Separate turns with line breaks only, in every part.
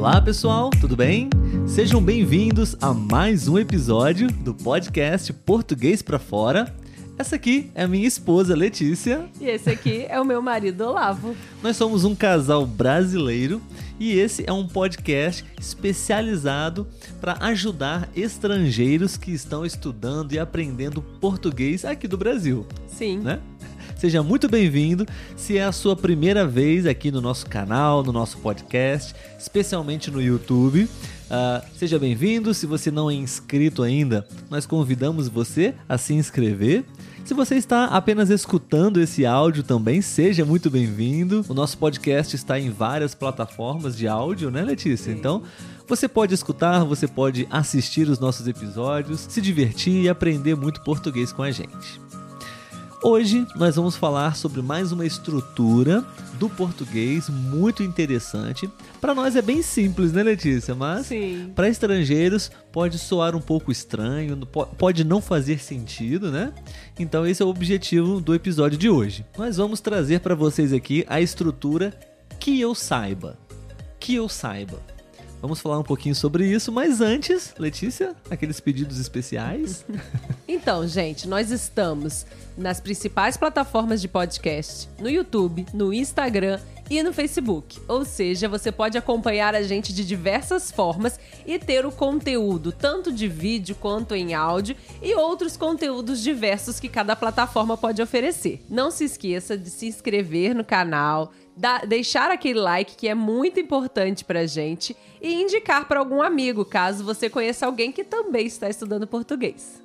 Olá pessoal, tudo bem? Sejam bem-vindos a mais um episódio do podcast Português para Fora. Essa aqui é a minha esposa Letícia.
E esse aqui é o meu marido Olavo.
Nós somos um casal brasileiro e esse é um podcast especializado para ajudar estrangeiros que estão estudando e aprendendo português aqui do Brasil.
Sim.
Né? Seja muito bem-vindo. Se é a sua primeira vez aqui no nosso canal, no nosso podcast, especialmente no YouTube, uh, seja bem-vindo. Se você não é inscrito ainda, nós convidamos você a se inscrever. Se você está apenas escutando esse áudio também, seja muito bem-vindo. O nosso podcast está em várias plataformas de áudio, né, Letícia?
Sim.
Então, você pode escutar, você pode assistir os nossos episódios, se divertir e aprender muito português com a gente. Hoje nós vamos falar sobre mais uma estrutura do português muito interessante. Para nós é bem simples, né, Letícia? Mas para estrangeiros pode soar um pouco estranho, pode não fazer sentido, né? Então esse é o objetivo do episódio de hoje. Nós vamos trazer para vocês aqui a estrutura que eu saiba. Que eu saiba. Vamos falar um pouquinho sobre isso, mas antes, Letícia, aqueles pedidos especiais.
então, gente, nós estamos nas principais plataformas de podcast, no YouTube, no Instagram e no Facebook. Ou seja, você pode acompanhar a gente de diversas formas e ter o conteúdo tanto de vídeo quanto em áudio e outros conteúdos diversos que cada plataforma pode oferecer. Não se esqueça de se inscrever no canal, deixar aquele like que é muito importante pra gente e indicar para algum amigo, caso você conheça alguém que também está estudando português.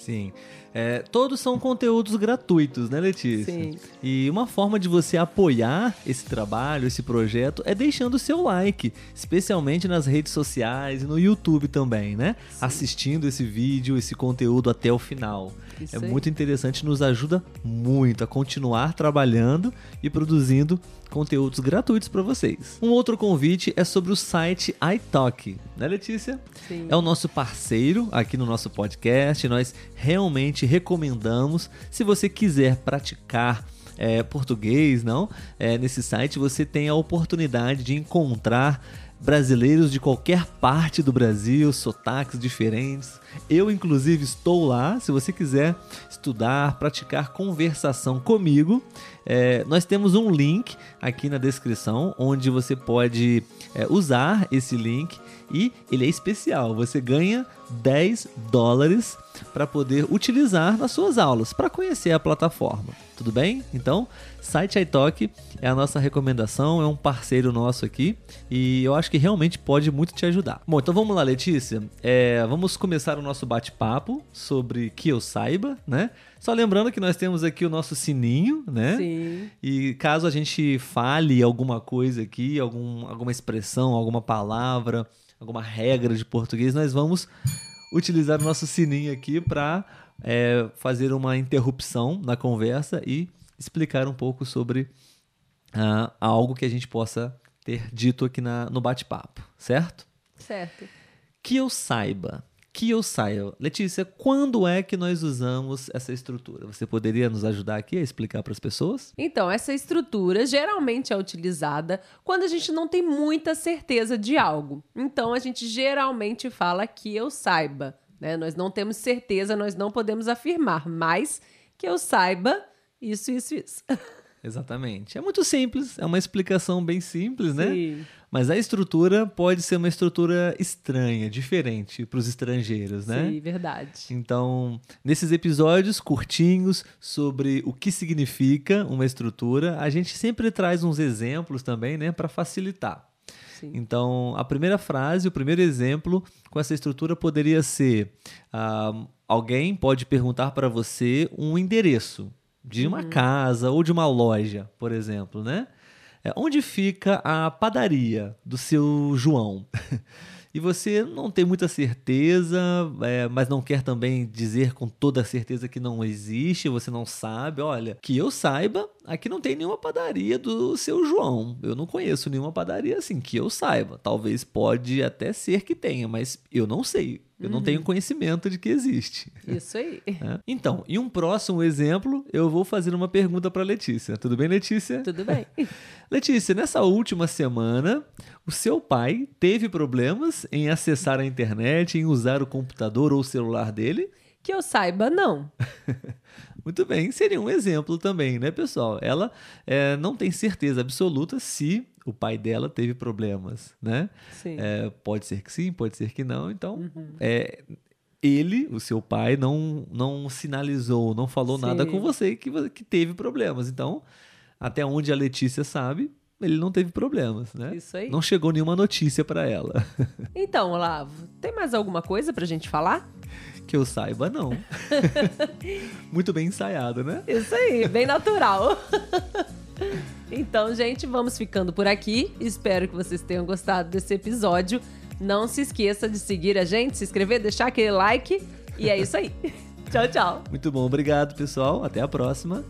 Sim. É, todos são conteúdos gratuitos, né, Letícia?
Sim.
E uma forma de você apoiar esse trabalho, esse projeto, é deixando o seu like, especialmente nas redes sociais e no YouTube também, né? Sim. Assistindo esse vídeo, esse conteúdo até o final.
Isso
é
aí.
muito interessante, nos ajuda muito a continuar trabalhando e produzindo conteúdos gratuitos para vocês. Um outro convite é sobre o site iTalk, né, Letícia?
Sim.
É o nosso parceiro aqui no nosso podcast. Nós realmente recomendamos, se você quiser praticar é, português, não? É, nesse site você tem a oportunidade de encontrar brasileiros de qualquer parte do Brasil, sotaques diferentes. Eu, inclusive, estou lá. Se você quiser estudar, praticar conversação comigo, é, nós temos um link aqui na descrição onde você pode é, usar esse link e ele é especial. Você ganha 10 dólares para poder utilizar nas suas aulas, para conhecer a plataforma. Tudo bem? Então, site iTalk é a nossa recomendação, é um parceiro nosso aqui e eu acho que realmente pode muito te ajudar. Bom, então vamos lá, Letícia. É, vamos começar o nosso bate-papo sobre que eu saiba, né? Só lembrando que nós temos aqui o nosso sininho, né?
Sim.
E caso a gente fale alguma coisa aqui, algum, alguma expressão, alguma palavra, alguma regra de português, nós vamos utilizar o nosso sininho aqui para é, fazer uma interrupção na conversa e explicar um pouco sobre uh, algo que a gente possa ter dito aqui na, no bate-papo, certo?
Certo.
Que eu saiba, que eu saiba. Letícia, quando é que nós usamos essa estrutura? Você poderia nos ajudar aqui a explicar para as pessoas?
Então, essa estrutura geralmente é utilizada quando a gente não tem muita certeza de algo. Então, a gente geralmente fala que eu saiba. Né? Nós não temos certeza, nós não podemos afirmar, mas que eu saiba isso, isso, isso.
Exatamente. É muito simples, é uma explicação bem simples, né?
Sim.
Mas a estrutura pode ser uma estrutura estranha, diferente para os estrangeiros, né?
Sim, verdade.
Então, nesses episódios curtinhos sobre o que significa uma estrutura, a gente sempre traz uns exemplos também, né, para facilitar.
Sim.
Então, a primeira frase, o primeiro exemplo com essa estrutura poderia ser: uh, alguém pode perguntar para você um endereço de uma
Uhum.
casa ou de uma loja, por exemplo, né? É, onde fica a padaria do seu João? e você não tem muita certeza, é, mas não quer também dizer com toda certeza que não existe, você não sabe. Olha, que eu saiba, aqui não tem nenhuma padaria do seu João. Eu não conheço nenhuma padaria assim, que eu saiba. Talvez pode até ser que tenha, mas eu não sei. Eu não tenho conhecimento de que existe.
Isso aí.
É. Então, em um próximo exemplo, eu vou fazer uma pergunta para Letícia. Tudo bem, Letícia?
Tudo bem.
Letícia, nessa última semana, o seu pai teve problemas em acessar a internet, em usar o computador ou o celular dele?
Que eu saiba, não.
Muito bem, seria um exemplo também, né, pessoal? Ela é, não tem certeza absoluta se o pai dela teve problemas, né? É, pode ser que sim, pode ser que não. Então, é, ele, o seu pai, não, não sinalizou, não falou
Sim.
nada com você que, que teve problemas. Então, até onde a Letícia sabe, ele não teve problemas, né?
Isso aí.
Não chegou nenhuma notícia para ela.
Então, Olavo, tem mais alguma coisa pra gente falar?
que eu saiba, não. Muito bem ensaiado, né?
Isso aí, bem natural. então, gente, vamos ficando por aqui. Espero que vocês tenham gostado desse episódio. Não se esqueça de seguir a gente, se inscrever, deixar aquele like. E é isso aí. tchau, tchau.
Muito bom, obrigado, pessoal. Até a próxima.